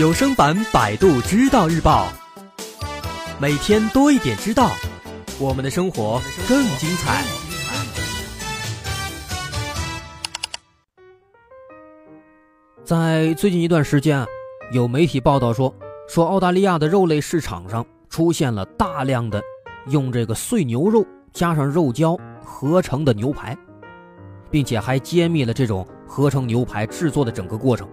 有声版《百度知道日报》，每天多一点知道，我们的生活更精彩。在最近一段时间，有媒体报道说，说澳大利亚的肉类市场上出现了大量的用这个碎牛肉加上肉胶合成的牛排，并且还揭秘了这种合成牛排制作的整个过程。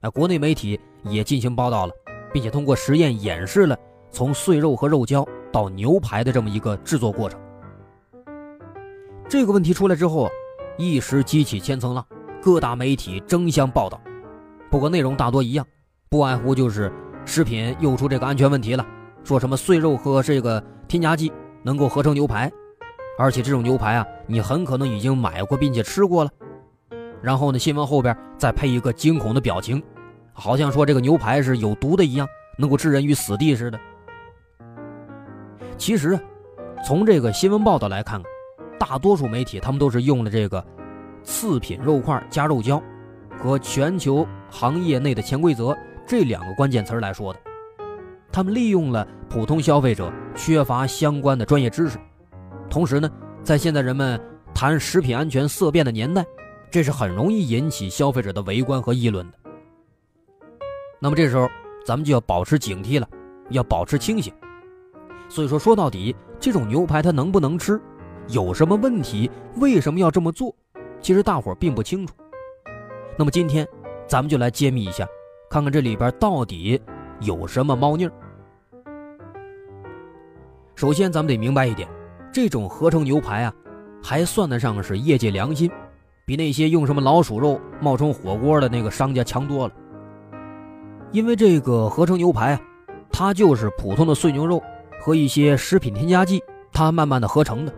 啊，国内媒体也进行报道了，并且通过实验演示了从碎肉和肉胶到牛排的这么一个制作过程。这个问题出来之后，一时激起千层浪，各大媒体争相报道。不过内容大多一样，不外乎就是食品又出这个安全问题了，说什么碎肉和这个添加剂能够合成牛排，而且这种牛排啊，你很可能已经买过并且吃过了。然后呢，新闻后边再配一个惊恐的表情，好像说这个牛排是有毒的一样，能够置人于死地似的。其实，从这个新闻报道来看，大多数媒体他们都是用了这个“次品肉块加肉胶”和“全球行业内的潜规则”这两个关键词来说的。他们利用了普通消费者缺乏相关的专业知识，同时呢，在现在人们谈食品安全色变的年代。这是很容易引起消费者的围观和议论的。那么这时候，咱们就要保持警惕了，要保持清醒。所以说，说到底，这种牛排它能不能吃，有什么问题，为什么要这么做，其实大伙儿并不清楚。那么今天，咱们就来揭秘一下，看看这里边到底有什么猫腻儿。首先，咱们得明白一点，这种合成牛排啊，还算得上是业界良心。比那些用什么老鼠肉冒充火锅的那个商家强多了。因为这个合成牛排啊，它就是普通的碎牛肉和一些食品添加剂，它慢慢的合成的，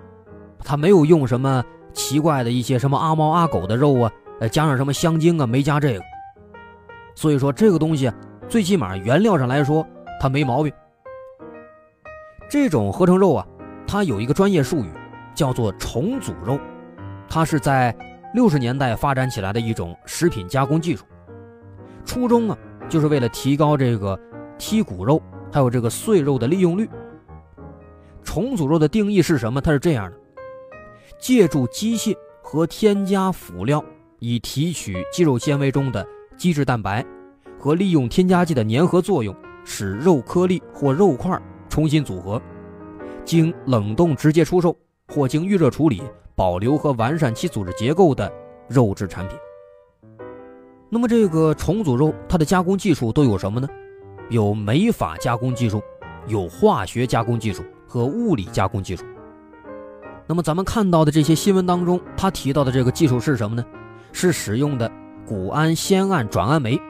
它没有用什么奇怪的一些什么阿猫阿狗的肉啊，呃，加上什么香精啊，没加这个。所以说这个东西，最起码原料上来说它没毛病。这种合成肉啊，它有一个专业术语，叫做重组肉，它是在。六十年代发展起来的一种食品加工技术，初衷啊，就是为了提高这个剔骨肉还有这个碎肉的利用率。重组肉的定义是什么？它是这样的：借助机械和添加辅料，以提取肌肉纤维中的基质蛋白，和利用添加剂的粘合作用，使肉颗粒或肉块重新组合，经冷冻直接出售或经预热处理。保留和完善其组织结构的肉质产品。那么，这个重组肉它的加工技术都有什么呢？有酶法加工技术，有化学加工技术和物理加工技术。那么，咱们看到的这些新闻当中，他提到的这个技术是什么呢？是使用的谷氨酰胺转氨酶，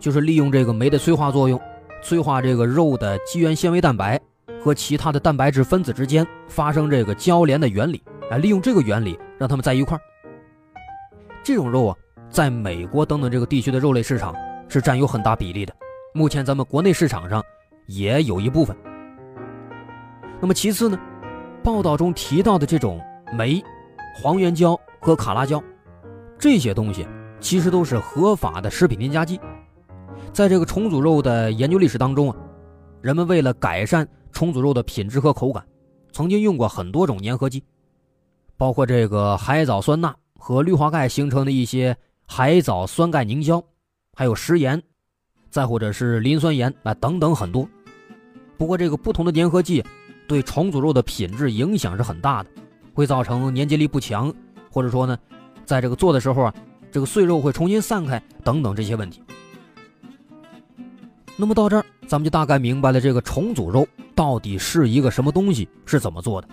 就是利用这个酶的催化作用，催化这个肉的肌原纤维蛋白和其他的蛋白质分子之间发生这个交联的原理。啊，利用这个原理让它们在一块儿。这种肉啊，在美国等等这个地区的肉类市场是占有很大比例的。目前咱们国内市场上也有一部分。那么其次呢，报道中提到的这种酶、黄原胶和卡拉胶，这些东西其实都是合法的食品添加剂。在这个重组肉的研究历史当中啊，人们为了改善重组肉的品质和口感，曾经用过很多种粘合剂。包括这个海藻酸钠和氯化钙形成的一些海藻酸钙凝胶，还有食盐，再或者是磷酸盐啊等等很多。不过这个不同的粘合剂对重组肉的品质影响是很大的，会造成粘结力不强，或者说呢，在这个做的时候啊，这个碎肉会重新散开等等这些问题。那么到这儿，咱们就大概明白了这个重组肉到底是一个什么东西，是怎么做的。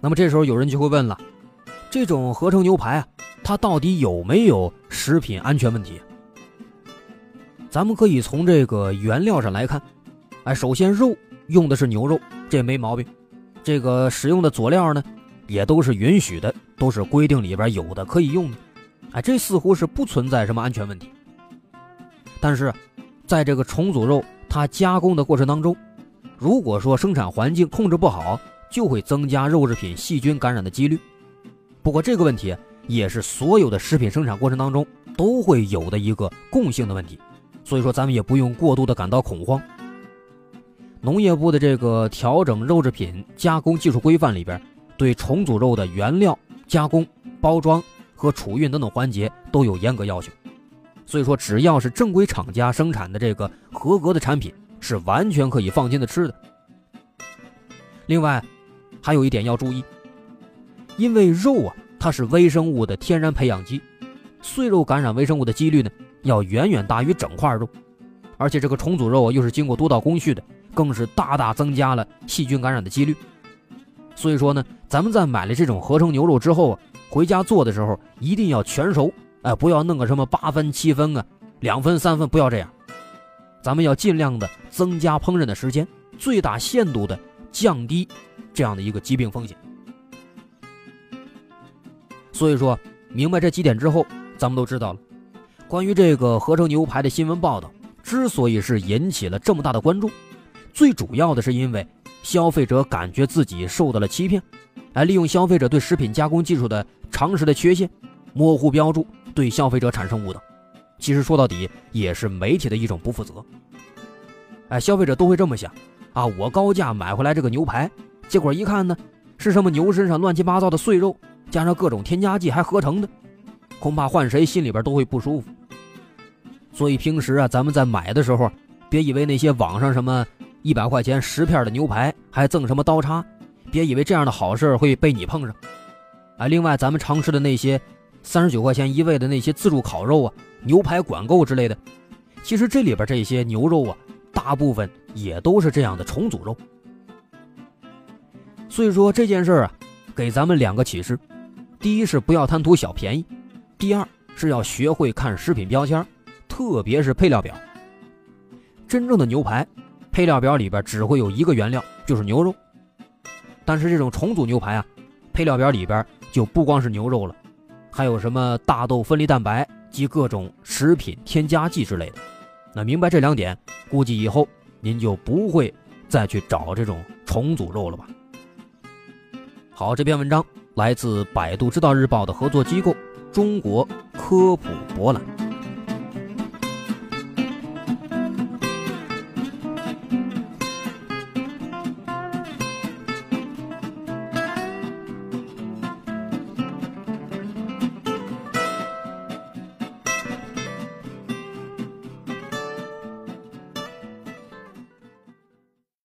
那么这时候有人就会问了，这种合成牛排啊，它到底有没有食品安全问题？咱们可以从这个原料上来看，哎，首先肉用的是牛肉，这没毛病。这个使用的佐料呢，也都是允许的，都是规定里边有的可以用的，哎，这似乎是不存在什么安全问题。但是，在这个重组肉它加工的过程当中，如果说生产环境控制不好，就会增加肉制品细菌感染的几率。不过这个问题也是所有的食品生产过程当中都会有的一个共性的问题，所以说咱们也不用过度的感到恐慌。农业部的这个调整肉制品加工技术规范里边，对重组肉的原料、加工、包装和储运等等环节都有严格要求。所以说，只要是正规厂家生产的这个合格的产品，是完全可以放心的吃的。另外，还有一点要注意，因为肉啊，它是微生物的天然培养基，碎肉感染微生物的几率呢，要远远大于整块肉，而且这个重组肉啊又是经过多道工序的，更是大大增加了细菌感染的几率。所以说呢，咱们在买了这种合成牛肉之后啊，回家做的时候一定要全熟。哎，不要弄个什么八分、七分啊，两分、三分，不要这样。咱们要尽量的增加烹饪的时间，最大限度的降低这样的一个疾病风险。所以说明白这几点之后，咱们都知道了，关于这个合成牛排的新闻报道之所以是引起了这么大的关注，最主要的是因为消费者感觉自己受到了欺骗，哎，利用消费者对食品加工技术的常识的缺陷，模糊标注。对消费者产生误导，其实说到底也是媒体的一种不负责。哎，消费者都会这么想啊，我高价买回来这个牛排，结果一看呢，是什么牛身上乱七八糟的碎肉，加上各种添加剂还合成的，恐怕换谁心里边都会不舒服。所以平时啊，咱们在买的时候，别以为那些网上什么一百块钱十片的牛排还赠什么刀叉，别以为这样的好事会被你碰上。啊，另外咱们常吃的那些。三十九块钱一位的那些自助烤肉啊、牛排管够之类的，其实这里边这些牛肉啊，大部分也都是这样的重组肉。所以说这件事啊，给咱们两个启示：第一是不要贪图小便宜；第二是要学会看食品标签，特别是配料表。真正的牛排，配料表里边只会有一个原料，就是牛肉。但是这种重组牛排啊，配料表里边就不光是牛肉了。还有什么大豆分离蛋白及各种食品添加剂之类的？那明白这两点，估计以后您就不会再去找这种重组肉了吧？好，这篇文章来自百度知道日报的合作机构中国科普博览。